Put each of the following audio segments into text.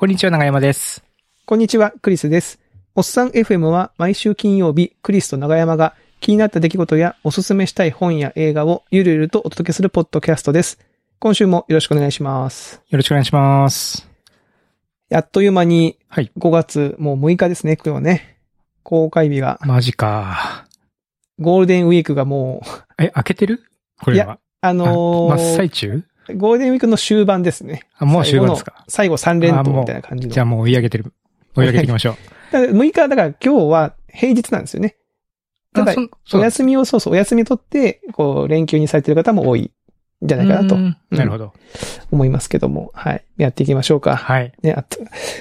こんにちは、長山です。こんにちは、クリスです。おっさん FM は毎週金曜日、クリスと長山が気になった出来事やおすすめしたい本や映画をゆるゆるとお届けするポッドキャストです。今週もよろしくお願いします。よろしくお願いします。やっという間にはい。5月もう6日ですね、今日はね。公開日が、マジか。ゴールデンウィークがもう、え、開けてる？これは。あのあ真っー最中？ゴールデンウィークの終盤ですね。あ、もう終盤ですか？最後の最後3連投みたいな感じの。じゃあもう追い上げてる。追い上げていきましょう。だから6日、だから今日は平日なんですよね。ただお休みを、そうそう、お休み取って、こう、連休にされてる方も多いんじゃないかなとうんなるほど。思いますけども、はい。やっていきましょうか。はい。ね、あと、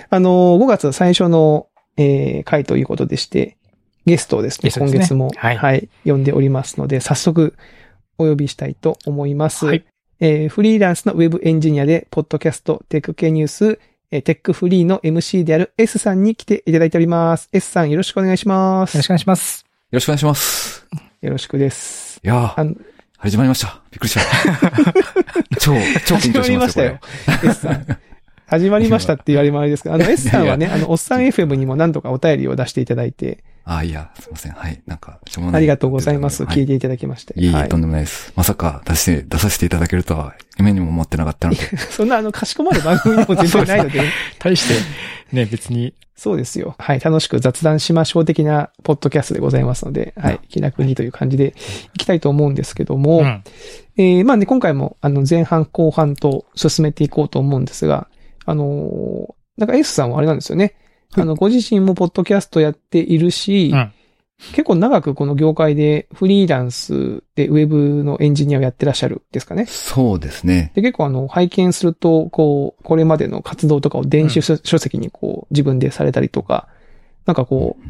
あのー、5月最初の、えー、回ということでして、ゲストをですね、すね今月も、はいはい、呼んでおりますので、早速、お呼びしたいと思います。はい。えーフリーランスのウェブエンジニアで、ポッドキャスト、テック系ニュース、えーテックフリーの MC である S さんに来ていただいております。S さんよろしくお願いします。よろしくお願いします。よろしくお願いします。よろしくです。いやー始まりました。びっくりした。超、超緊張しますよ、これ。S さん。始まりましたって言われもあれですけど、あの S さんはね、あの、おっさん FM にも何度かお便りを出していただいて、あーいや、すいません。はい。なんか、しょうもない。ありがとうございます。はい聞いていただきまして。いえいえ、はいとんでもないです。まさか出して、出させていただけるとは、夢にも思ってなかったので。そんなあの、かしこまる番組でも全然ないので、対して、ね、別に、そうですよ。はい。楽しく雑談しましょう的なポッドキャストでございますので、はい。気楽にという感じでいきたいと思うんですけども、うん。えー、まあね、今回も、あの、前半後半と進めていこうと思うんですが、あのーなんか S さんはあれなんですよね。は いあの、ご自身もポッドキャストやっているし、うん結構長くこの業界でフリーランスでウェブのエンジニアをやってらっしゃるですかね。そうですね。で、結構あの、拝見すると、こう、これまでの活動とかを電子書書籍にこう、自分でされたりとか、なんかこう、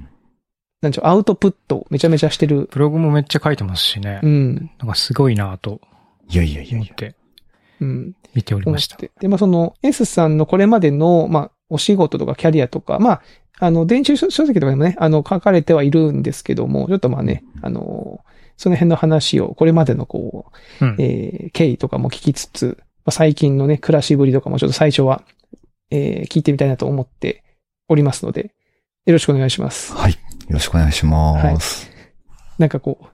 なんちゅう、アウトプットめちゃめちゃしてる。ブログもめっちゃ書いてますしねう。ん。なんかすごいなぁといやいやいやいや。思ってうん。見ておりました。思って。で、まあその、S さんのこれまでの、まあ、お仕事とかキャリアとか、まあ、あの、電子書書籍とかでもね、あの、書かれてはいるんですけども、ちょっとまあね、あの、その辺の話を、これまでのこう、うん。えー経緯とかも聞きつつ、まあ、最近のね、暮らしぶりとかもちょっと最初は、えー聞いてみたいなと思っておりますので、よろしくお願いします。はい。よろしくお願いします。なんかこう、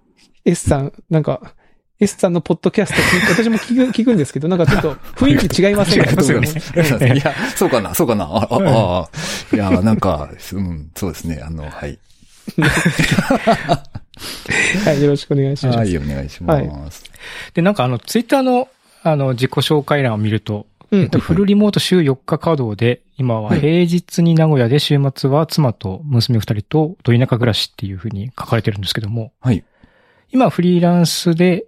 S さん、なんか、S さんのポッドキャスト 私も聞く、聞くんですけど、なんかちょっと雰囲気違いませんか違いますよねいや、そうかな、そうかな。あ、あ、ああ、いや、なんか、うん、そうですね。あの、はい。はい、よろしくお願いします。はい、お願いします。で、なんかあの、ツイッターの、あの、自己紹介欄を見ると、うんえっと、フルリモート週4日稼働で、今は平日に名古屋で週末は妻と娘二人とど田舎暮らしっていうふうに書かれてるんですけども、はい。今フリーランスで、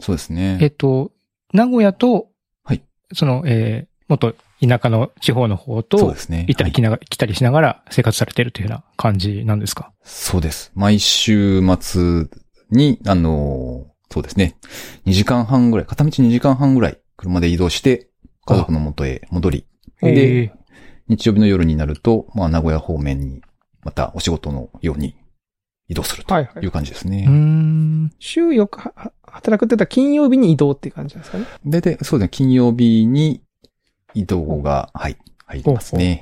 そうですえっね。と、名古屋と、はいその、えー、もっと田舎の地方の方そうとで、すね。はい行ったり来ながら、来たりしながら生活されてるというような感じなんですか？そうです。毎週末に、あのーそうですね。2時間半ぐらい、片道2時間半ぐらい車で移動して、家族の元へ戻り、えで、日曜日の夜になると、まあ、名古屋方面に、またお仕事のように移動するとはいはいいう感じですうーね。ん。週4日は働くって言ったら金曜日に移動っていう感じですかね。で、で、そうですね、金曜日に移動が、はい、入りますね。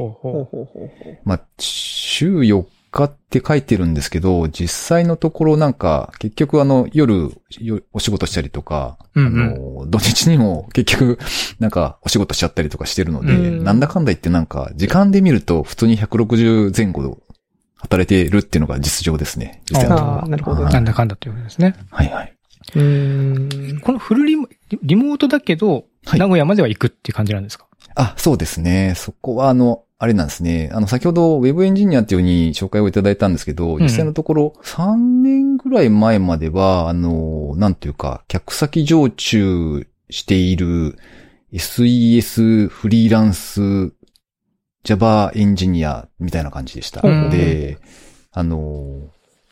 まあ、週4日って書いてるんですけど、実際のところなんか、結局あの、夜、よお仕事したりとか、うんうんあの、土日にも結局、なんか、お仕事しちゃったりとかしてるので、うんなんだかんだ言ってなんか、時間で見ると普通に160前後働いているっていうのが実情ですね。実際のところああ、なるほど。はないんだかんだということですね。はいはい。うーん。このフルリモリモートだけど、はい名古屋までは行くっていう感じなんですか？あ、そうですね。そこはあの、あれなんですね。あの、先ほどウェブエンジニアっていうふうに紹介をいただいたんですけど、ん実際のところ、3年ぐらい前までは、あの、なんというか、客先常駐している SES フリーランス Java エンジニアみたいな感じでした。うんで、あの、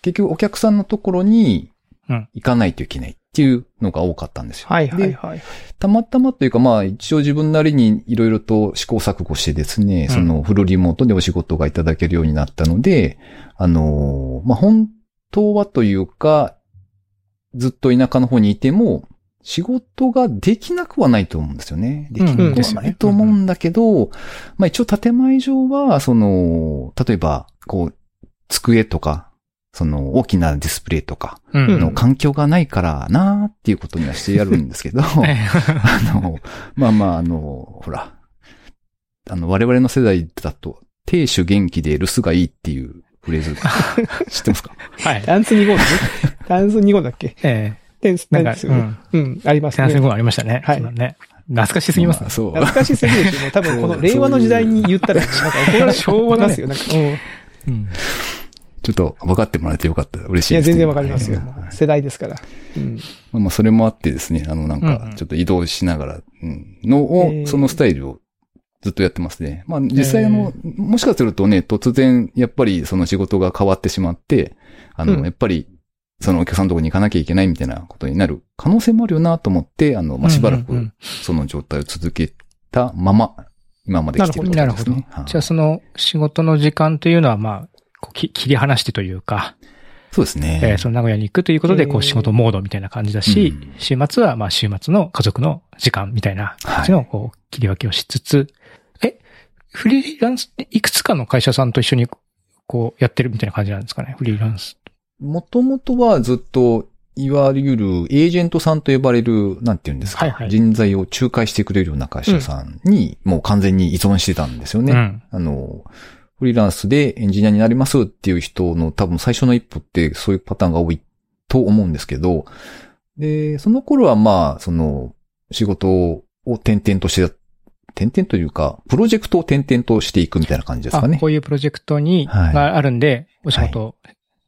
結局お客さんのところにうん行かないといけないっていうのが多かったんですよ。はいはいではい。たまたまというか、まあ、一応自分なりにいろいろと試行錯誤してですね、うんそのフルリモートでお仕事がいただけるようになったので、あのーまあ、本当はというか、ずっと田舎の方にいても、仕事ができなくはないと思うんですよね。できなくうんはないと思うんだけど、まあ一応建前上は、その、例えば、こう、机とか、その大きなディスプレイとかうん。の環境がないからなーっていうことにはしてやるんですけど、えあの、まあまあ、あの、ほら、あの、我々の世代だと、亭主元気で留守がいいっていうフレーズ、知ってますか？え はい。ダンス2号だね。ダンス2号だっけ？えで、えなんか。うん。うん、ありますね。セナありましたね。はいそうだね。懐かしすぎますね。そう。懐かしすぎるし、もう多分この令和の時代に言ったら、なんか怒られ昭和だねますよ。なんか、うん。うん。ちょっと分かってもらえてよかった。嬉しいいや、です。全然わかりますよはい。世代ですから。うん。まあまあ、それもあってですね、あの、なんかちょっと移動しながら、うん、のえーを、そのスタイルをずっとやってますね。まあ、実際あの、もしかするとね、突然、やっぱりその仕事が変わってしまって、あの、うんやっぱり、そのお客さんのところに行かなきゃいけないみたいなことになる可能性もあるよなと思って、あの、まあ、しばらくその状態を続けたまま、今まで来てるとなるほどですね。はい。じゃあその仕事の時間というのは、まあ、こうき切り離してというか、そうですね。えーその名古屋に行くということで、こえーう仕事モードみたいな感じだし、うん週末はまあ週末の家族の時間みたいな感じのこう切り分けをしつつ、え、フリーランス、いくつかの会社さんと一緒にこうやってるみたいな感じなんですかね、フリーランス。もともとはずっと、いわゆるエージェントさんと呼ばれる、なんて言うんですか、はいはい人材を仲介してくれるような会社さんに、もう完全に依存してたんですよね。うん。あの、フリーランスでエンジニアになりますっていう人の多分最初の一歩ってそういうパターンが多いと思うんですけど、で、その頃はまあ、その、仕事を転々として、転々というか、プロジェクトを転々としていくみたいな感じですあかね。こういうプロジェクトに、はいがあるんで、お仕事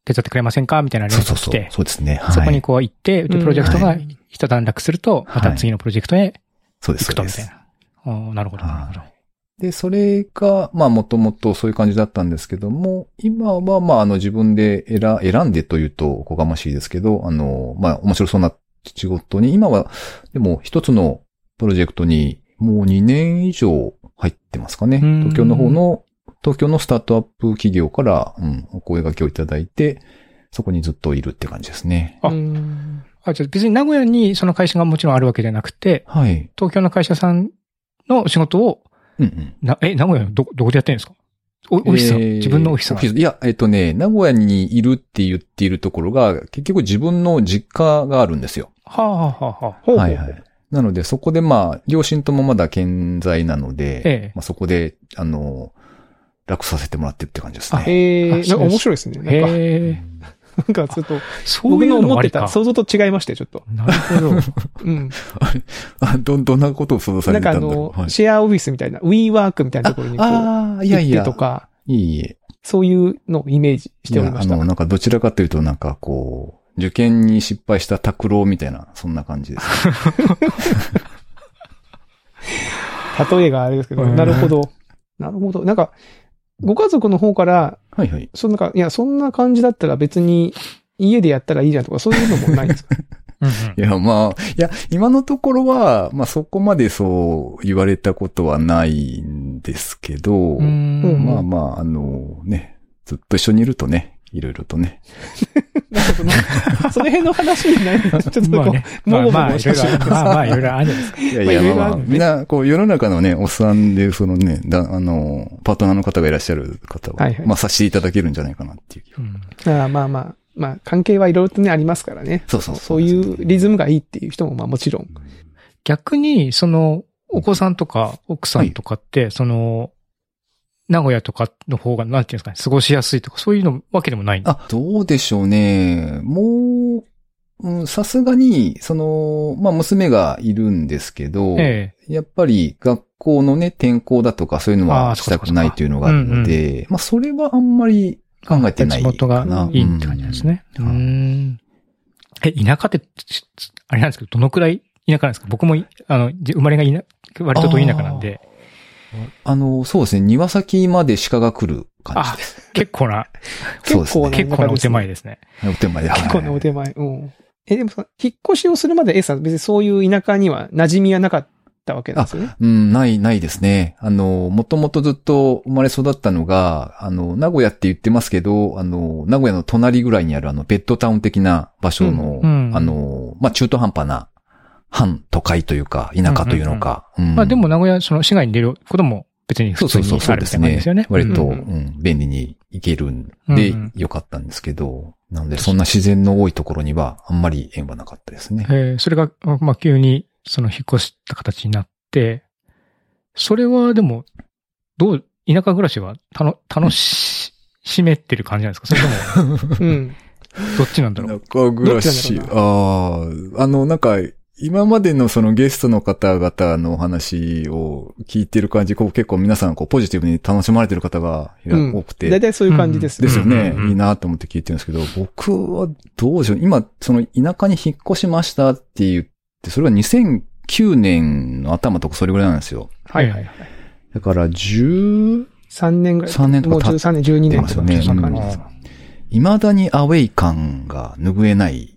手伝ってくれませんか？みたいな連そうそうそう絡が来て。、そうですね。はい、そこにこう行って、で、うんプロジェクトがはい一段落すると、また次のプロジェクトへそうです、行くとみたいな。あーなるほど、なるほど。で、それが、まあもともとそういう感じだったんですけども、今はまああの自分で選選んでというとおこがましいですけど、あの、まあ面白そうな仕事に、今はでも一つのプロジェクトにもう2年以上入ってますかね。うん東京の方の、東京のスタートアップ企業から、うん、お声掛けをいただいて、そこにずっといるって感じですね。あうんあ、じゃあ別に名古屋にその会社がもちろんあるわけじゃなくて、はい。東京の会社さんの仕事を、うんうん。な、え、名古屋のど、どこでやってるんですか？おオフィスが、えー自分のオフィスが。いや、えっとね、名古屋にいるって言っているところが、結局自分の実家があるんですよ。はあ、はあはあはあ、ほうほうはいはい。なので、そこでまあ、両親ともまだ健在なので、ええまあ、そこで、あの、楽させてもらってるって感じですあね。えー、あそうですなんか面白いですね。なんか、へえ。なんかちょっと、そういう僕の思ってた。想像と違いまして、ちょっと。なるほど。うん。あど、どんなことを想像さなんかあれてたんだろのう。、はい、シェアオフィスみたいな、WeWork みたいなところにこう、ああ、いやいや行ってと、か、いいえ。そういうのをイメージしておりました。あの、なんかどちらかというと、なんかこう、受験に失敗した拓郎みたいな、そんな感じです。例えがあれですけど、うんなるほど。なるほど。なんか、ご家族の方から、はいはい。そんなか、いや、そんな感じだったら別に家でやったらいいじゃんとか、そういうのもないんですか？うんいや、まあ、いや、今のところは、まあそこまでそう言われたことはないんですけど、まあまあ、あのね、ずっと一緒にいるとね、いろいろとね。なんかその、その辺の話になると、ちょっとこう、まあね。まあまあ、いろいろもごもごしままあまあ、いろいろあるんじゃないですか。いやいや、まあいろいろまあみんな、こう、世の中のね、おっさんで、そのね、だ、あの、パートナーの方がいらっしゃる方は、はいはいまあ、させていただけるんじゃないかなっていう気が。うんああまあまあ、まあ、関係はいろいろとね、ありますからね。そうそうそういうリズムがいいっていう人も、まあもちろん。逆に、その、お子さんとか奥さんとかって、その、名古屋とかの方が、なんていうんですかね、過ごしやすいとか、そういうのわけでもない。あ、どうでしょうね。もう、うんさすがに、その、まあ、娘がいるんですけど、えやっぱり学校のね、転校だとかそういうのはしたくないというのがあるので、まあ、それはあんまりえ。考えてない地元がかな。いいって感じなんですね。ううんん。え、田舎って、ちあれなんですけど、どのくらい田舎なんですか？僕もい、あの、じ生まれがいな、割とど田舎なんで、あの、そうですね、庭先まで鹿が来る感じあです。、結構な、そうですね。結構なお手前ですね。お手前で。結構なお手前。前。うん。え、でもさ、引っ越しをするまで A さん、別にそういう田舎には馴染みはなかったわけなんですよね？うん、ない、ないですね。あの、もともとずっと生まれ育ったのが、あの、名古屋って言ってますけど、あの、名古屋の隣ぐらいにあるあの、ベッドタウン的な場所の、うんうんあの、まあ、中途半端な半都会というか、田舎というのか。うんまあでも名古屋、その市外に出ることも別に普通にそうそうそう、あるですね。ですよね。。割と、ううん。ん、便利に行けるんでよかったんですけど、なので、そんな自然の多いところには、あんまり縁はなかったですね。えー。それが、まあ急にその引っ越した形になって、それはでも、どう、田舎暮らしはたの楽しめてる感じなんですか？それとも、うん。どっちなんだろう？中暮らし。ああ、あの、なんか、今までのそのゲストの方々のお話を聞いてる感じ、こう結構皆さんこうポジティブに楽しまれてる方がうん多くて、大体そういう感じですね。ですよね、うんうんうんいいなと思って聞いてるんですけど、僕はどうでしょう今、その田舎に引っ越しましたって言って、それは2009年の頭とかそれぐらいなんですよ。はいはいはい。だから13 3年ぐらい。年ともうか経っ13年、12年とか、ますよねそんな感じです。未だにアウェイ感が拭えない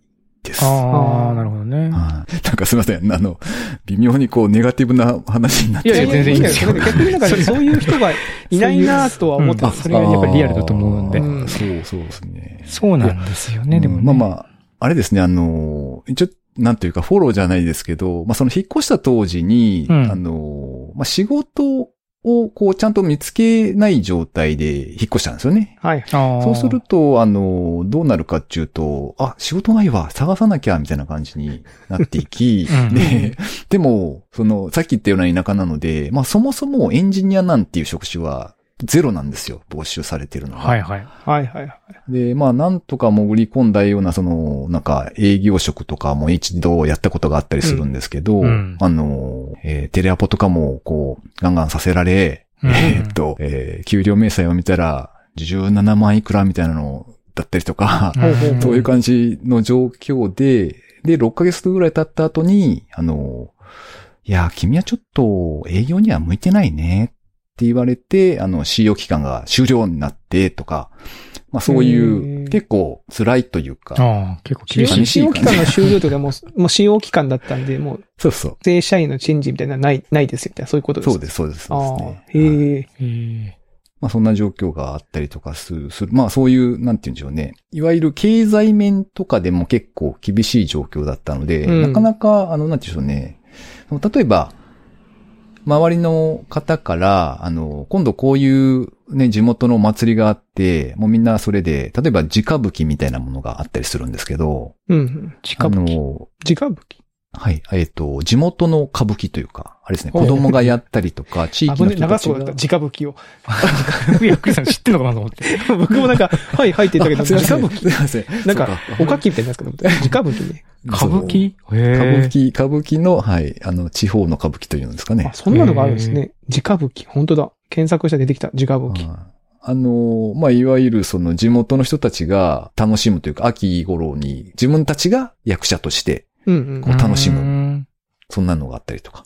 です。ああなるほどね。はいなんかすいません。あの、微妙にこう、ネガティブな話になっていやいや全然いいんですよよ。逆になんか そういう人がいないなとは思ってそれがやっぱりリアルだと思うんでそうそうですね。そうなんですよね、うんでもね。まあまあ、あれですね、あの、一応、なんというか、フォローじゃないですけど、まあその引っ越した当時に、うんあの、まあ仕事をこう、ちゃんと見つけない状態で引っ越したんですよね。はい。そうすると、あの、どうなるかっていうと、あ、仕事ないわ、探さなきゃ、みたいな感じになっていき、うんで、でも、その、さっき言ったような田舎なので、まあそもそもエンジニアなんていう職種はゼロなんですよ、募集されてるのが。はいはい。はいはいはい。で、まあ、なんとか潜り込んだような、その、なんか、営業職とかも一度やったことがあったりするんですけど、うんうんあの、えーテレアポとかも、こう、ガンガンさせられ、うんえーっと、えー給料明細を見たら、17万いくらみたいなのだったりとか、そういう感じの状況で、で、6ヶ月ぐらい経った後に、あの、いや、君はちょっと営業には向いてないねって言われて、あの、使用期間が終了になってとか、まあそういへう、ー結構辛いというか、ああ、結構厳しい。使用期間が終了というか、もう、もう使用期間だったんで、もう、そうそう。正社員のチェンジみたいなのはない、ないですよ、みたいな、そういうことです。そうです、そうです。そうですあへえ。えーまあそんな状況があったりとかする、するまあそういう、なんて言うんでしょうね。いわゆる経済面とかでも結構厳しい状況だったので、うんなかなか、あの、なんて言うんでしょうね。例えば、周りの方から、あの、今度こういうね、地元のお祭りがあって、もうみんなそれで、例えば直吹きみたいなものがあったりするんですけど、うんうん。あ近く。の、直吹き？はい、えっ、と、地元の歌舞伎というか、あれですね、子供がやったりとか、地域危ね、の人たちが長そうだった、直吹きを。いや、クリスさん知ってんのかなと思って。僕もなんか、はい、はいって言ったけど、すいません直吹き。すいません。なんかおかきみたいなやつかと思った。直吹きね。歌舞伎？歌舞へ伎、歌舞伎の、はい、あの、地方の歌舞伎というんですかねあ、。そんなのがあるんですね。直吹き。本当だ。検索したら出てきた。直吹き。はいあの、まあ、いわゆるその地元の人たちが楽しむというか、秋頃に自分たちが役者として、こう楽しむむ。そんなのがあったりとか。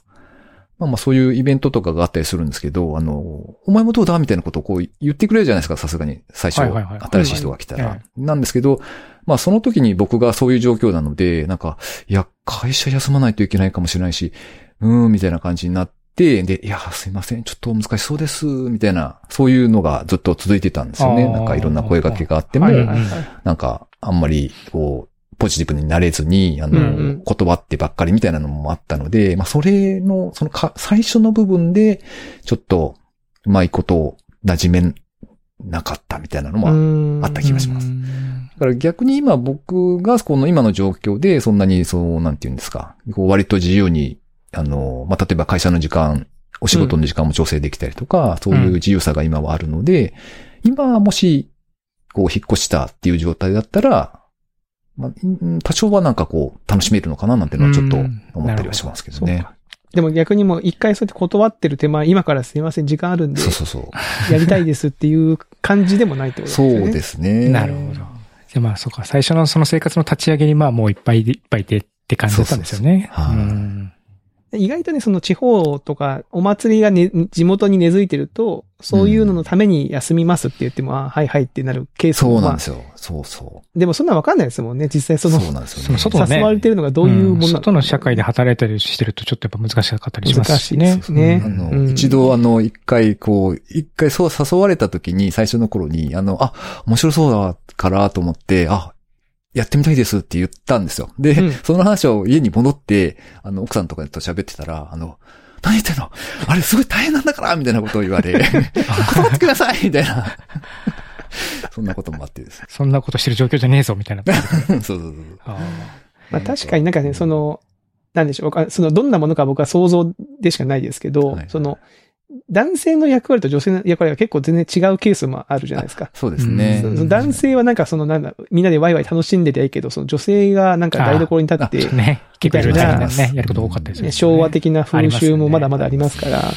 まあまあそういうイベントとかがあったりするんですけど、あの、お前もどうだみたいなことをこう言ってくれるじゃないですか、さすがに。最初、はいはいはい新しい人が来たら。なんですけど、まあその時に僕がそういう状況なので、なんか、いや、会社休まないといけないかもしれないし、うーん、みたいな感じになって、で、いや、すいません、ちょっと難しそうです、みたいな、そういうのがずっと続いてたんですよね。なんかいろんな声掛けがあっても。なんか、あんまり、こう、ポジティブになれずに、あの、うんうん。断ってばっかりみたいなのもあったので、まあ、それの、そのか、最初の部分で、ちょっと、うまいことを馴染めなかったみたいなのも、うん。あった気がします。だから逆に今僕がこの今の状況でそんなにそう、なんて言うんですか、こう割と自由に、あの、まあ、例えば会社の時間、お仕事の時間も調整できたりとか、そういう自由さが今はあるので、今もし、こう引っ越したっていう状態だったら、まあ、うん多少はなんかこう、楽しめるのかななんてのはちょっと思ったりはしますけどね。そうか。でも逆にもう一回そうやって断ってる手前、今からすいません、時間あるんでそ、うそうそう。やりたいですっていう感じでもないってことですね。うですね。なるほど。じゃあまあ、そうか、最初のその生活の立ち上げにまあもういっぱいでいっぱいでって感じだったんですよね。そうそうそうはいうん意外とね、その地方とか、お祭りがね、地元に根付いてると、そういうののために休みますって言っても、あはいはいってなるケースも、まあそうなんですよ。そうそでもそんなわかんないですもんね、実際う。その、そうなんですよね。そ の外のね誘われてるのがどういうものなのか、外の社会で働いたりしてるとちょっとやっぱ難しかったりしますしね。難しいですねあの、うん一度あの、一回こう、一回そう誘われた時に、最初の頃に、あの、あ、面白そうだからと思って、あ、やってみたいですって言ったんですよ。で、うんその話を家に戻って、あの、奥さんとかと喋ってたら、あの、何言ってんの？あれすごい大変なんだからみたいなことを言われ、断ってくださいみたいな。そんなこともあってですね。そんなことしてる状況じゃねえぞ、みたいな。そうそうそう。あまあ確かになんかね、その、なんでしょうか、そのどんなものか僕は想像でしかないですけど、はいその、男性の役割と女性の役割が結構全然違うケースもあるじゃないですか。そうですね。男性はなんかそのなんだ、みんなでワイワイ楽しんでてはいいけど、その女性がなんか台所に立ってあ、ね。結構いろいろみたいなね、やること多かったですよね。ね昭和的な風習もまだまだありますから、はい。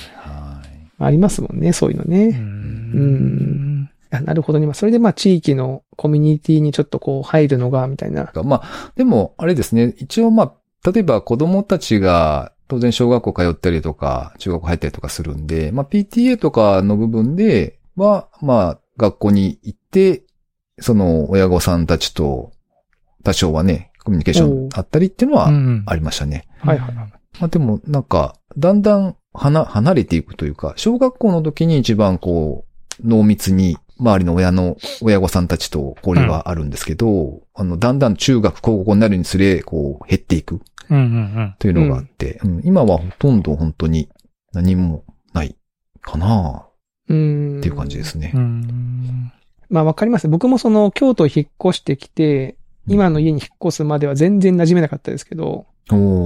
ありますもんね、そういうのうね。ん。あなるほどね。まあそれでまあ地域のコミュニティにちょっとこう入るのが、みたいな。まあ、でも、あれですね、一応まあ、例えば子供たちが当然小学校通ったりとか、中学校入ったりとかするんで、まあ PTA とかの部分では、まあ学校に行って、その親御さんたちと多少はね、コミュニケーションあったりっていうのはうんありましたね。はいはいまあでもなんか、だんだん離、離れていくというか、小学校の時に一番こう、濃密に周りの親の、親御さんたちと交流はあるんですけど、あの、だんだん中学、高校になるにつれ、こう、減っていくうんうんというのがあって、うん今はほとんど本当に何もないかなうん。っていう感じですねうん。う。ん。まあわかります。僕もその京都引っ越してきて、今の家に引っ越すまでは全然馴染めなかったですけど、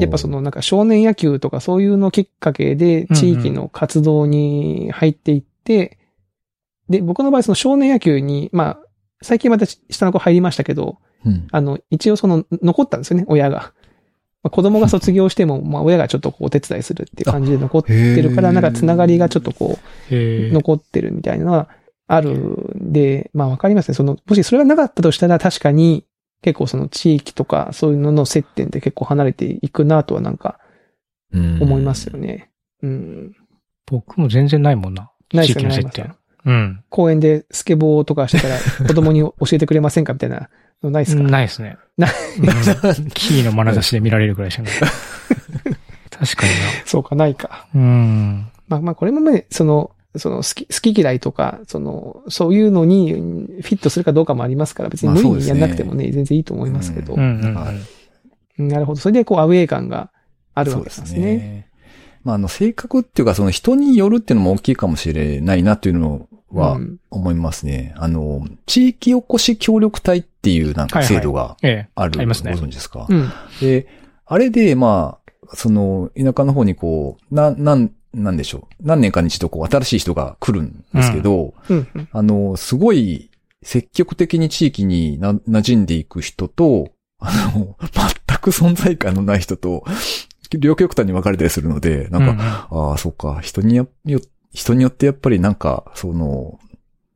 やっぱそ、のなんか少年野球とかそういうのきっかけで地域の活動に入っていって、で、僕の場合その少年野球に、まあ、最近また下の子入りましたけど、うん。あの、一応その残ったんですよね、親が。まあ、子供が卒業しても、まあ親がちょっとこうお手伝いするっていう感じで残ってるから、なんかつながりがちょっとこう。残ってるみたいなのはあるんで、まあわかりますね。その、もしそれがなかったとしたら確かに結構その地域とかそういうのの接点で結構離れていくなとはなんかうん思いますよね。うん。僕も全然ないもんな。ないですよね。地域の接点。うん。公園でスケボーとかしてたら 子供に教えてくれませんかみたいなのないですか、ないですね。ないうんキーの眼差しで見られるくらいしかない。確かにそうか、ないか。な。うん。まあまあこれもね、その、その好き、好き嫌いとか、その、そういうのにフィットするかどうかもありますから、別に無理にやんなくてもね、全然いいと思いますけど。なるほど。それでこうアウェー感があるわそうでけなんですすね。ね。まあ、あの、性格っていうか、その人によるっていうのも大きいかもしれないなっていうのはうん思いますね。あの、地域おこし協力隊っていうなんか制度がええ。ある、ありますねご存知ですか、うん。で、あれで、まあ、その、田舎の方にこう、な、なん、なんでしょう。何年かに一度こう、新しい人が来るんですけど、うん。うんあの、すごい積極的に地域にな馴染んでいく人と、あの、全く存在感のない人と、両極端に分かれたりするので、なんか、ああ、そうか、人によ、よ人によってやっぱりなんか、その、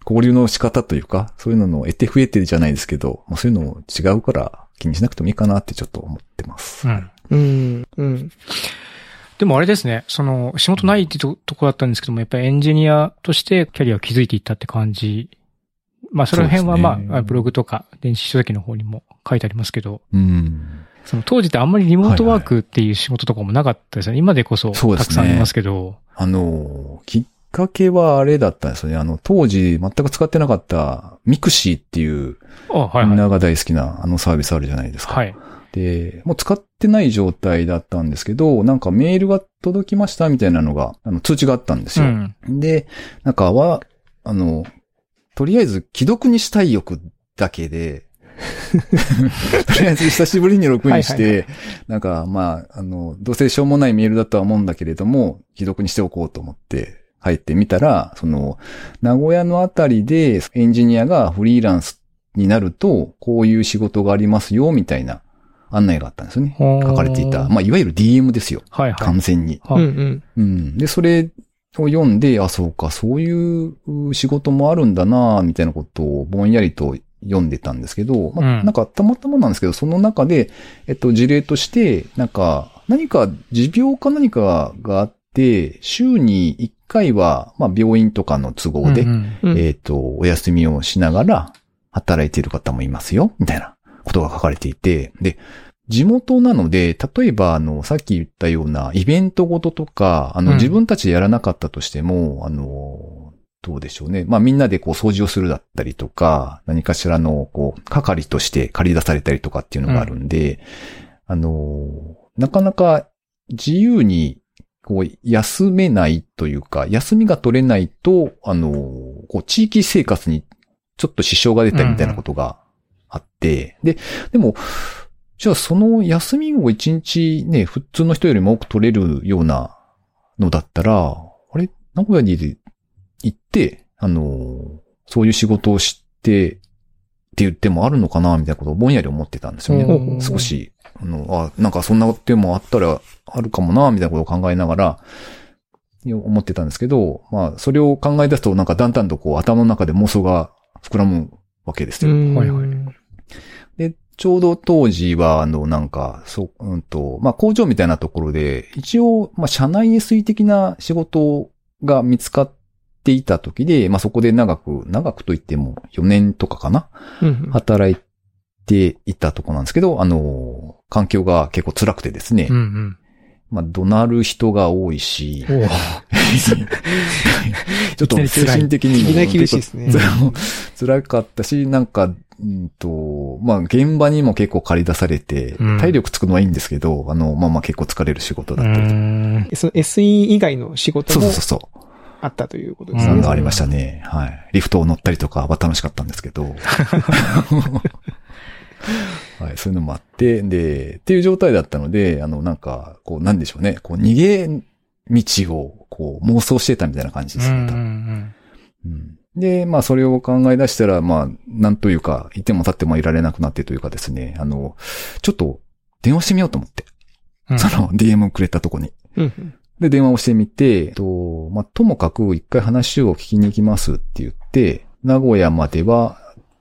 交流の仕方というか、そういうのの得て増えてるじゃないですけど、まあ、そういうのも違うから気にしなくてもいいかなってちょっと思ってます。うん。うん。うん。でもあれですね、その、仕事ないってととこだったんですけども、やっぱりエンジニアとしてキャリアを築いていったって感じ。まあ、その辺はまそうですねあ、ブログとか電子書籍の方にも書いてありますけど、うん。その当時ってあんまりリモートワークっていう仕事とかもなかったですよね。今でこそ、そうですねたくさんありますけど。あの、きっかけはあれだったんですよね。あの、当時全く使ってなかった mixi っていう、あ、はいはい。みんなが大好きなあのサービスあるじゃないですか。はい。で、もう使ってない状態だったんですけど、なんかメールが届きましたみたいなのが、あの、通知があったんですよ。うん。で、なんかは、あの、とりあえず既読にしたい欲だけで、とりあえず久しぶりにログインしはいはいて、なんかまあ、あの、どうせしょうもないメールだとは思うんだけれども、既読にしておこうと思って入ってみたら、その、名古屋のあたりでエンジニアがフリーランスになると、こういう仕事がありますよ、みたいな案内があったんですよね。書書かれていた。まあ、いわゆる DM ですよ。はいはい。完全に。うん。うん。うん。で、それを読んで、あ、そうか、そういう仕事もあるんだな、みたいなことをぼんやりと読んでたんですけど、まあ、うん。なんかたまたまなんですけど、その中で、えっと、事例として、なんか、何か持病か何かがあって、週に1回は、まあ、病院とかの都合で、うんうん。うん。えっと、お休みをしながら働いている方もいますよ、みたいなことが書かれていて、で、地元なので、例えば、あの、さっき言ったようなイベントごととか、あの、うん。自分たちでやらなかったとしても、あの、どうでしょうね。まあみんなでこう掃除をするだったりとか、何かしらのこう、係として借り出されたりとかっていうのがあるんで、あの、なかなか自由にこう、休めないというか、休みが取れないと、あの、こう、地域生活にちょっと支障が出たりみたいなことがあって、うん、で、でも、じゃあその休みを一日ね、普通の人よりも多く取れるようなのだったら、あれ名古屋に行って、あの、そういう仕事をしてって言ってもあるのかなみたいなことをぼんやり思ってたんですよね。少し。あの、あ、なんかそんな手もあったらあるかもなみたいなことを考えながら、思ってたんですけど、まあ、それを考え出すとなんかだんだんとこう頭の中で妄想が膨らむわけですよ。はいはい。で、ちょうど当時は、あの、なんか、そう、うんと、まあ、工場みたいなところで、一応、まあ、社内 SE 的な仕事が見つかっていた時で、まあ、そこで長く、長くと言っても4年とかかな、うん、働いていたとこなんですけど、あの、環境が結構辛くてですね、うんうん。まあ、怒鳴る人が多いし、ちょっと精神的にも厳しいですね。辛かったし、なんか、うんと、まあ、現場にも結構借り出されて、うん、体力つくのはいいんですけど、あの、まあまあ結構疲れる仕事だったりその SE 以外の仕事もそうそうそう。あったということですね。ありましたね。はい。リフトを乗ったりとかは楽しかったんですけど。はい、そういうのもあって、で、っていう状態だったので、あの、なんか、こう、なんでしょうね、こう、逃げ道を、こう、妄想してたみたいな感じですね、うん、で、まあ、それを考え出したら、まあ、なんというか、いても立ってもいられなくなってというかですね、あの、ちょっと、電話してみようと思って。うん、その、DM をくれたとこに。で、電話をしてみて、と、まあ、ともかく一回話を聞きに行きますって言って、名古屋までは、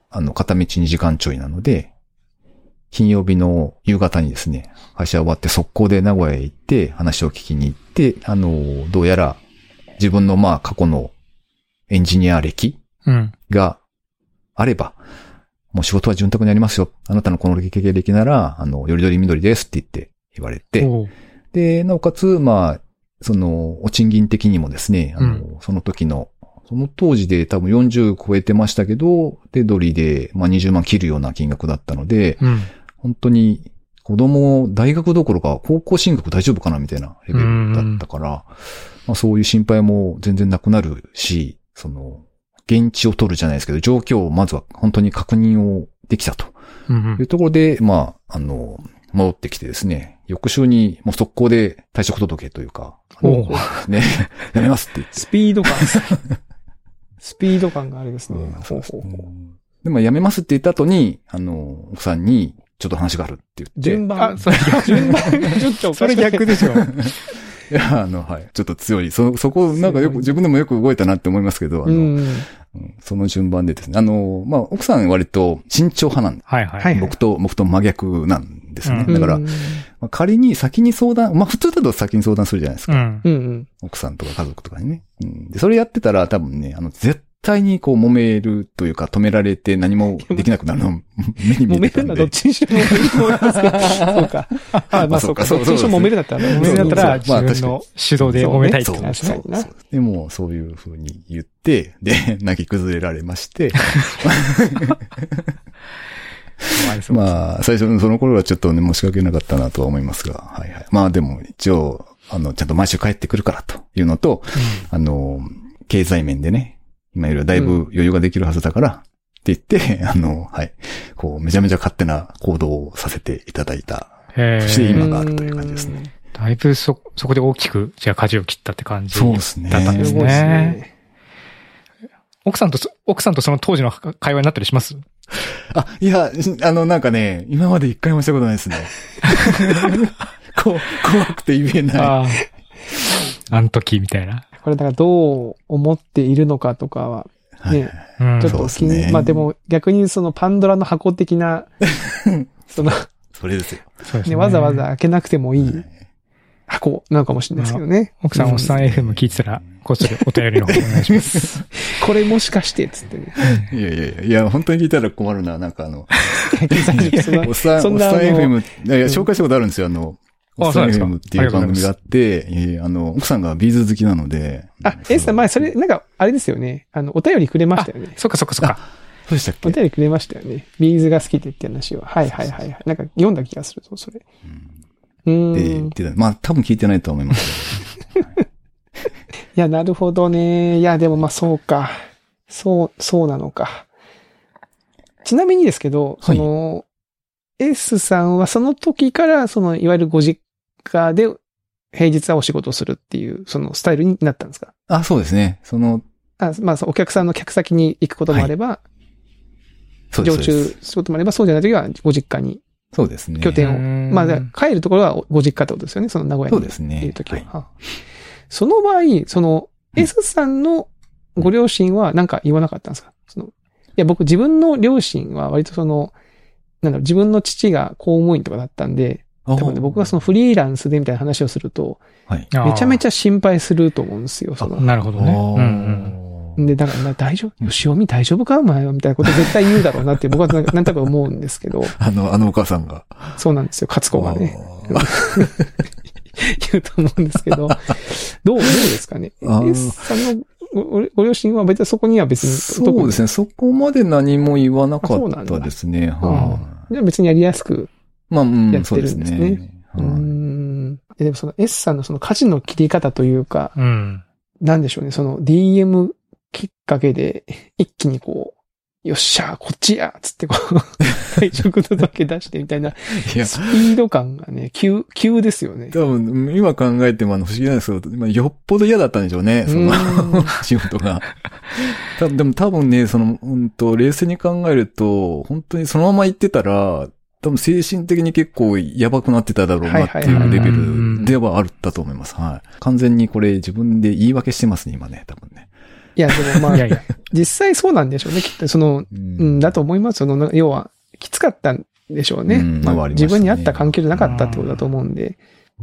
あの、片道2時間ちょいなので、金曜日の夕方にですね、会社終わって速攻で名古屋へ行って話を聞きに行って、あの、どうやら自分のまあ過去のエンジニア歴があれば、うん、もう仕事は潤沢にありますよ。あなたのこの経歴なら、あの、よりどりみどりですって言って言われて、で、なおかつ、まあ、その、お賃金的にもですね、あの、うん、その時の、その当時で多分40超えてましたけど、で、ドリで、まあ20万切るような金額だったので、うん。本当に子供、大学どころか高校進学大丈夫かなみたいなレベルだったから、まあそういう心配も全然なくなるし、その、現地を取るじゃないですけど、状況をまずは本当に確認をできたと。いうところで、まあ、あの、戻ってきてですね、翌週にもう速攻で退職届というか、ね、やめますって言って。スピード感。スピード感がありますね。そうですね。でもやめますって言った後に、あの、奥さんに、ちょっと話があるって言って。順番。あ、それ逆、順番ちょっとそれ逆でしょ。いや、あの、はい。ちょっと強い。そ、そこ、なんかよく、自分でもよく動いたなって思いますけど、あの、うんその順番でですね。あの、まあ、奥さん割と慎重派なんで。はいはい。僕と、僕と真逆なんですね。うん、だから、まあ、仮に先に相談、まあ、普通だと先に相談するじゃないですか。うん、奥さんとか家族とかにね。うん、で、それやってたら多分ね、あの、絶対にこう揉めるというか止められて何もできなくなるの目に見えてたんで。揉めるのはどっちにしてもいいと思いますけど。そうか。あまあそうか。どっちにしても揉めるだったら、揉めるだったら自分の主導で揉めたいって話ね。そうでもそういうふうに言って、で、泣き崩れられまして。まあ、最初のその頃はちょっとね、申し訳なかったなとは思いますが、はいはい。まあでも一応、あの、ちゃんと毎週帰ってくるからというのと、うん、あの、経済面でね、今よりはだいぶ余裕ができるはずだから、って言って、あの、はい。こう、めちゃめちゃ勝手な行動をさせていただいた。そして今があるという感じですね。だいぶそ、そこで大きく、じゃあ舵を切ったって感じそうですね。だったんですね。ね奥さんと、奥さんとその当時の会話になったりします？あ、いや、あの、なんかね、今まで一回もしたことないですね。こ怖くて言えない。ああの時みたいな。これだからどう思っているのかとかは、ね、はい、ちょっと気に、ね、まあでも逆にそのパンドラの箱的な、その、それですよ。ね。わざわざ開けなくてもいい箱なのかもしれないですけどね。奥さん、おっさん FM 聞いてたら、こっそりお便りの方お願いします。これもしかして、つってね。い やいやいや、いや、本当に聞いたら困るな。なんかあの、おっさん、おっさん FM、いや、紹介したことあるんですよ。あの、おっさん FM っていう番組があって、えーあの、奥さんが B'z 好きなので。あ、エースさん前それ、なんか、あれですよね。あの、お便りくれましたよね。そっかそっかそっか。そうでしたっけ？お便りくれましたよね。 B'z が好きでって話は。はいはいはいはい。なんか読んだ気がするぞ、それ。うーで、言ってたまあ、多分聞いてないと思いますけど。や、なるほどね。いや、でもまあそうか。そう、そうなのか。ちなみにですけど、その、S さんはその時から、その、いわゆるご実家で平日はお仕事をするっていう、そのスタイルになったんですか？あ、そうですね。その、あまあ、お客さんの客先に行くこともあれば、そうです。常駐することもあれば、そうじゃない時はご実家にそうですね。拠点を。うんまあ、帰るところはご実家ってことですよね、その名古屋に。そうですねいる時は。はいはあその場合、その、うん S さんのご両親は何か言わなかったんですか？その、いや、僕自分の両親は割とその、なんだろう、自分の父が公務員とかだったんで、多多分ね、僕がそのフリーランスでみたいな話をすると、はい。めちゃめちゃ。ゃ心配すると思うんですよ、その。なるほどね。うんうん。で、だから、な大丈夫？塩見大丈夫か？お前はみたいなこと絶対言うだろうなって僕はなんなんとなく思うんですけど、あの、あのお母さんが。そうなんですよ、勝子がね。言うと思うんですけど、どう、どうですかね？あー ?S さんのごごご両親は別にそこには別に、ね。そうですね。そこまで何も言わなかっあそうなんだたですね。うんはい。じゃあ別にやりやすく。まあ、うん、やってそうでするんですねね。うん。でもその S さんのその舵の切り方というか、うん。なんでしょうね、その DM きっかけで一気にこう、よっしゃー、こっちやつってこう、退職届け出してみたいな、いや、スピード感がね、急、急ですよね。多分、今考えてもあの不思議なんですけど、まあよっぽど嫌だったんでしょうね、そのうん 仕事が。多分でも多分ね、その、うんと、冷静に考えると、本当にそのまま行ってたら、多分精神的に結構やばくなってただろうなっていうレベルではあったと思います。はい。完全にこれ自分で言い訳してますね、今ね、多分ね。いや、でもまあいや、いや。実際そうなんでしょうね、きっと。その、ううん、だと思います。その、要は、きつかったんでしょうね。うんまあ自分に合った環境じゃなかったってことだと思うんで。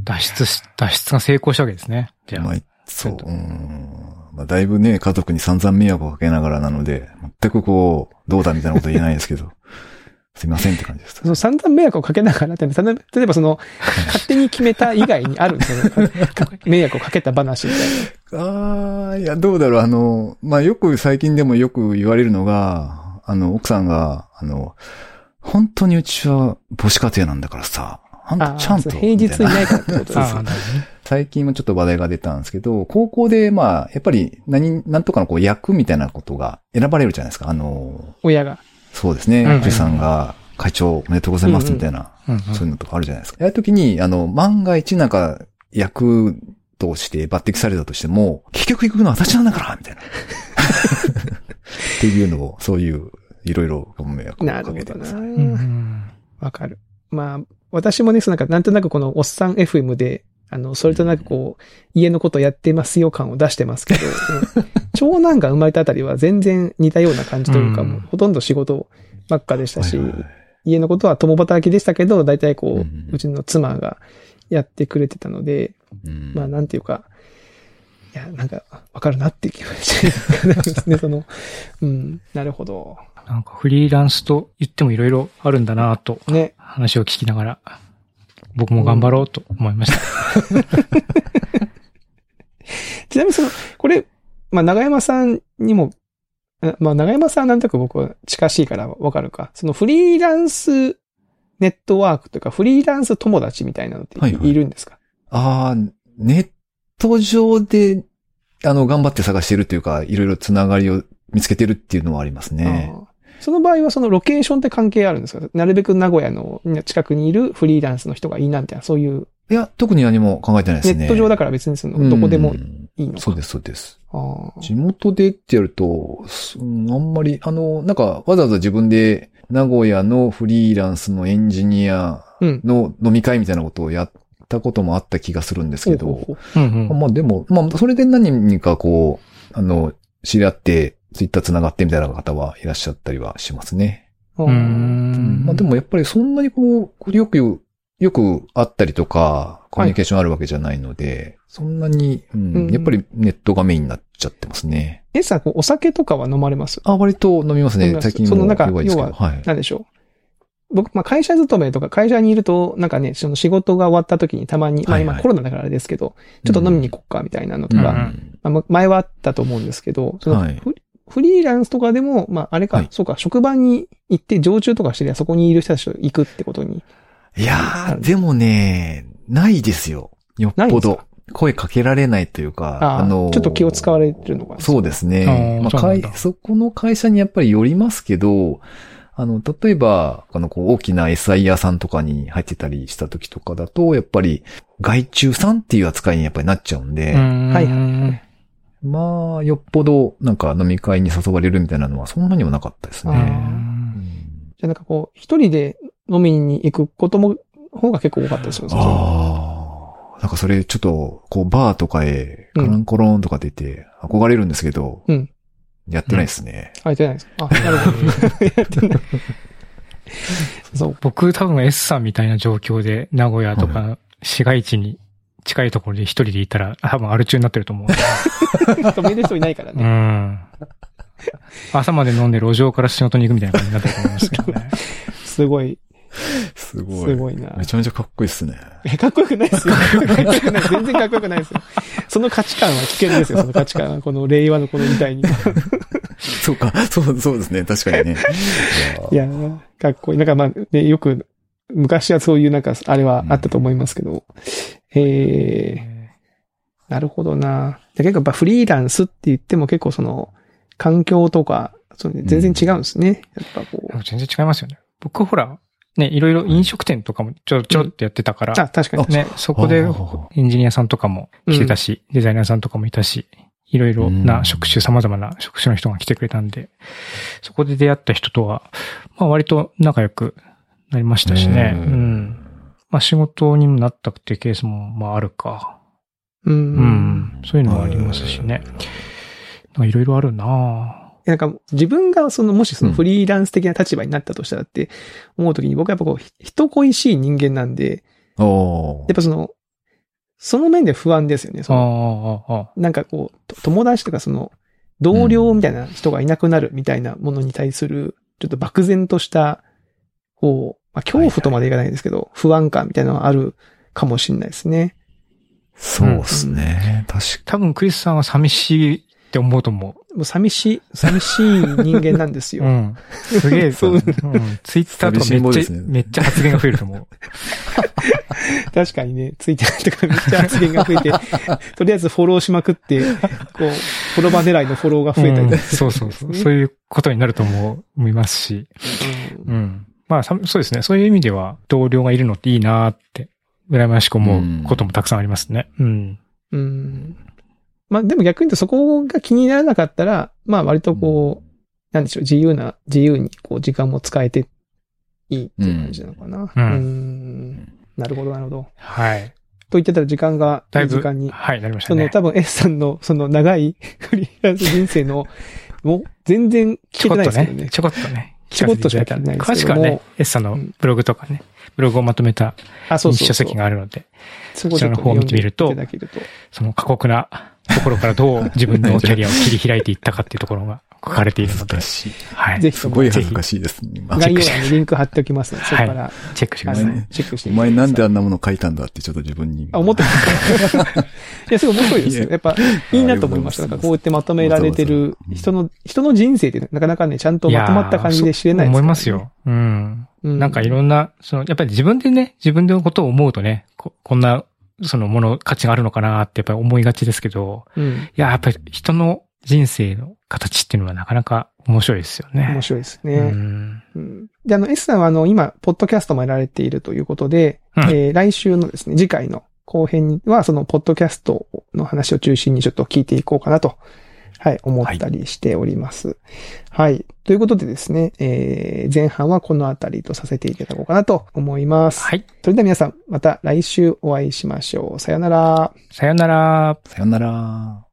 脱出し、脱出が成功したわけですね。じゃあ。まあ、そう。うん。まあ、だいぶね、家族に散々迷惑をかけながらなので、全くこう、どうだみたいなこと言えないですけど、すいませんって感じです。その散々迷惑をかけながらって、例えば例えばその、勝手に決めた以外にあるんですよね。迷惑をかけた話みたいな。ああ、いや、どうだろう、あの、まあ、よく最近でもよく言われるのが、あの、奥さんが、あの、本当にうちは母子家庭なんだからさ、あんたあちゃんと。平日いなないからってことですね。最近もちょっと話題が出たんですけど、高校で、まあ、やっぱり、何、なんとかのこう、役みたいなことが選ばれるじゃないですか。あの、親が。そうですね。うんうん富士山が、会長おめでとうございますみたいな、うんうんそういうのとかあるじゃないですか。やるときに、あの、万が一なんか、役として抜擢されたとしても、結局行くのは私なんだからみたいな。っていうのを、そういう、いろいろご迷惑をなるほどかけてます。うんうな。んわかる。まあ、私もね、そのなんか、なんとなくこのおっさん FM で、あの、それとなくこう、家のことやってますよ感を出してますけど、長男が生まれたあたりは全然似たような感じというか、うんもうほとんど仕事ばっかでしたし、はいはい家のことは共働きでしたけど、大体こう、ううんちの妻がやってくれてたので、うんまあなんていうか、いや、なんか、わかるなって気持ちですね、その、うん、なるほど。なんかフリーランスと言ってもいろいろあるんだなとね。話を聞きながら、僕も頑張ろうと思いました。ちなみにその、これ、まあ長山さんにも、あまあ長山さんはなんとなく僕は近しいからわかるか。そのフリーランスネットワークというか、フリーランス友達みたいなのってい,、はいはいるんですか？ああ、ネット上で、あの、頑張って探してるというか、いろいろつながりを見つけてるっていうのはありますね。その場合はそのロケーションって関係あるんですか？なるべく名古屋の近くにいるフリーランスの人がいいなみたいな、そういう、いや、特に何も考えてないですね。ネット上だから別にその、どこでもうんいいのか。そうです、そうです。地元でってやると、あんまり、あの、なんか、わざわざ自分で名古屋のフリーランスのエンジニアうん。の飲み会みたいなことをやったこともあった気がするんですけど、まあでも、まあそれで何人かこう、あの、知り合って、ツイッター繋がってみたいな方はいらっしゃったりはしますね。うん。まあでもやっぱりそんなにこう、よく、よく会ったりとか、コミュニケーションあるわけじゃないので、そんなに、うんうん。やっぱりネットがメインになっちゃってますね。えさん、お酒とかは飲まれます？あ、割と飲みますね。最近もそのなんか。要はい。なんでしょう。僕、まあ会社勤めとか会社にいると、なんかね、その仕事が終わった時にたまに、まあはいはい今コロナだからあれですけど、ちょっと飲みに行こっかみたいなのとか、うんまあ前はあったと思うんですけど、そのはいフリーランスとかでも、まああれか、はいそうか、職場に行って常駐とかしてりゃそこにいる人たちと行くってことに。いやー、でもね、ないですよ。よっぽど。声かけられないというか、ああ、のーちょっと気を使われてるのかな。そうですあね。まあ、ーそこの会社にやっぱりよりますけど、あの、例えば、あの、こう、大きな SI 屋さんとかに入ってたりした時とかだと、やっぱり、外注さんっていう扱いにやっぱりなっちゃうんで、はいはい。まあ、よっぽど、なんか飲み会に誘われるみたいなのはそんなにもなかったですあね。ーじゃあなんかこう、一人で飲みに行くことも、方が結構多かったですよね。ああ。なんかそれちょっと、こう、バーとかへ、うんカランコロンとか出て、憧れるんですけど、うんやってないですね。あ、やってないですか。あ、なるほど。やってない。そう。僕多分 S さんみたいな状況で名古屋とか市街地に近いところで一人でいたら多分アル中になってると思う。止める人いないからうね。ん。朝まで飲んで路上から仕事に行くみたいな感じになってると思いますけどね。すごい、すごい。すごいな。めちゃめちゃかっこいいっすね。え、かっこよくないですよ。かっこよくない。全然かっこよくないですよ。その価値観は危険ですよ、その価値観は。この令和のこの時代に。そうか、そう、そうですね。確かにね。いやー、かっこいい。なんかまあ、ね、よく、昔はそういうなんか、あれはあったと思いますけど。えー、なるほどな。で結構やっぱフリーランスって言っても結構その、環境とか、そ全然違うんですね。やっぱこう。全然違いますよね。僕ほら、ね、いろいろ飲食店とかもちょちょろってやってたから、あ、確かに。ね、そこでエンジニアさんとかも来てたし、デザイナーさんとかもいたし、いろいろな職種、様々な職種の人が来てくれたんで、そこで出会った人とは、まあ割と仲良くなりましたしね。ううんん。まあ仕事にもなったっていうケースも、まああるか。う。うんん。そういうのもありますしね。なんかいろいろあるななんか自分がその、もしそのフリーランス的な立場になったとしたらって思うときに僕はやっぱこう、ひ人恋しい人間なんで、おやっぱその、その面で不安ですよね。その。なんかこう、と友達とかその、同僚みたいな人がいなくなるみたいなものに対する、ちょっと漠然とした、こう、まあ、恐怖とまでいかないですけど、不安感みたいなのがあるかもしれないですね。そうですね。確か多分クリスさんは寂しいって思うと思もう寂しい、寂しい人間なんですう。よ。うん。すげえ、そううん。ツイッターとかめっちゃ、ねめっちゃ発言が増えると思う。確かにね、ついてないとかめっちゃ発言が増えて、とりあえずフォローしまくって、こう、フォロバ狙いのフォローが増えたりうんとかそうそうそう。そういうことになると思う思いますし。うんうん。まあ、さそうですね。そういう意味では、同僚がいるのっていいなーって、羨ましく思うこともたくさんありますね。うん。うん。まあでも逆に言うとそこが気にならなかったら、まあ割とこう、なんでしょう、自由な、自由にこう時間も使えていいっていう感じなのかな。うんんなるほど、なるほど。はい。と言ってたら時間が、だいぶ、時間に。はい、なりましたね。その多分 S さんのその長い フリーランス人生の、もう全然聞ちょこっとけてないですけどねね。。ちょこっとね。ちょこっとしか聞いてないですけども詳しくはね、S さんのブログとかね、ブログをまとめた。書籍があるので、そこちらの方を見てみると。その過酷なところからどう自分の キャリアを切り開いていったかっていうところが書かれているので。はい。ぜひすごい恥ずかしいですね。今概要欄にリンク貼っておきますので、そこから、チェックしてくあださい。のチェックしておみてください前なんであんなもの書いたんだってちょっと自分に。あ、思ってます。いや、すごい面白いですよ。いややっぱ、いいなと思いました。なんかこうやってまとめられてる人の、人の人生ってなかなかね、ちゃんとまとまった感じで知れないですねいますよ。うん。うん。なんかいろんな、その、やっぱり自分でね、自分のことを思うとね、ここんな、そのもの、価値があるのかなってやっぱり思いがちですけど、うん。いや、やっぱり人の人生の形っていうのはなかなか面白いですよね。面白いですうね。ん。うん。で、あの、S さんはあの、今、ポッドキャストもやられているということで、うんえー来週のですね、次回の後編には、その、ポッドキャストの話を中心にちょっと聞いていこうかなと、はい、思ったりしております。はい。ということでですね、えー、前半はこのあたりとさせていただこうかなと思います。はい。それでは皆さん、また来週お会いしましょう。さよなら。さよなら。さよなら。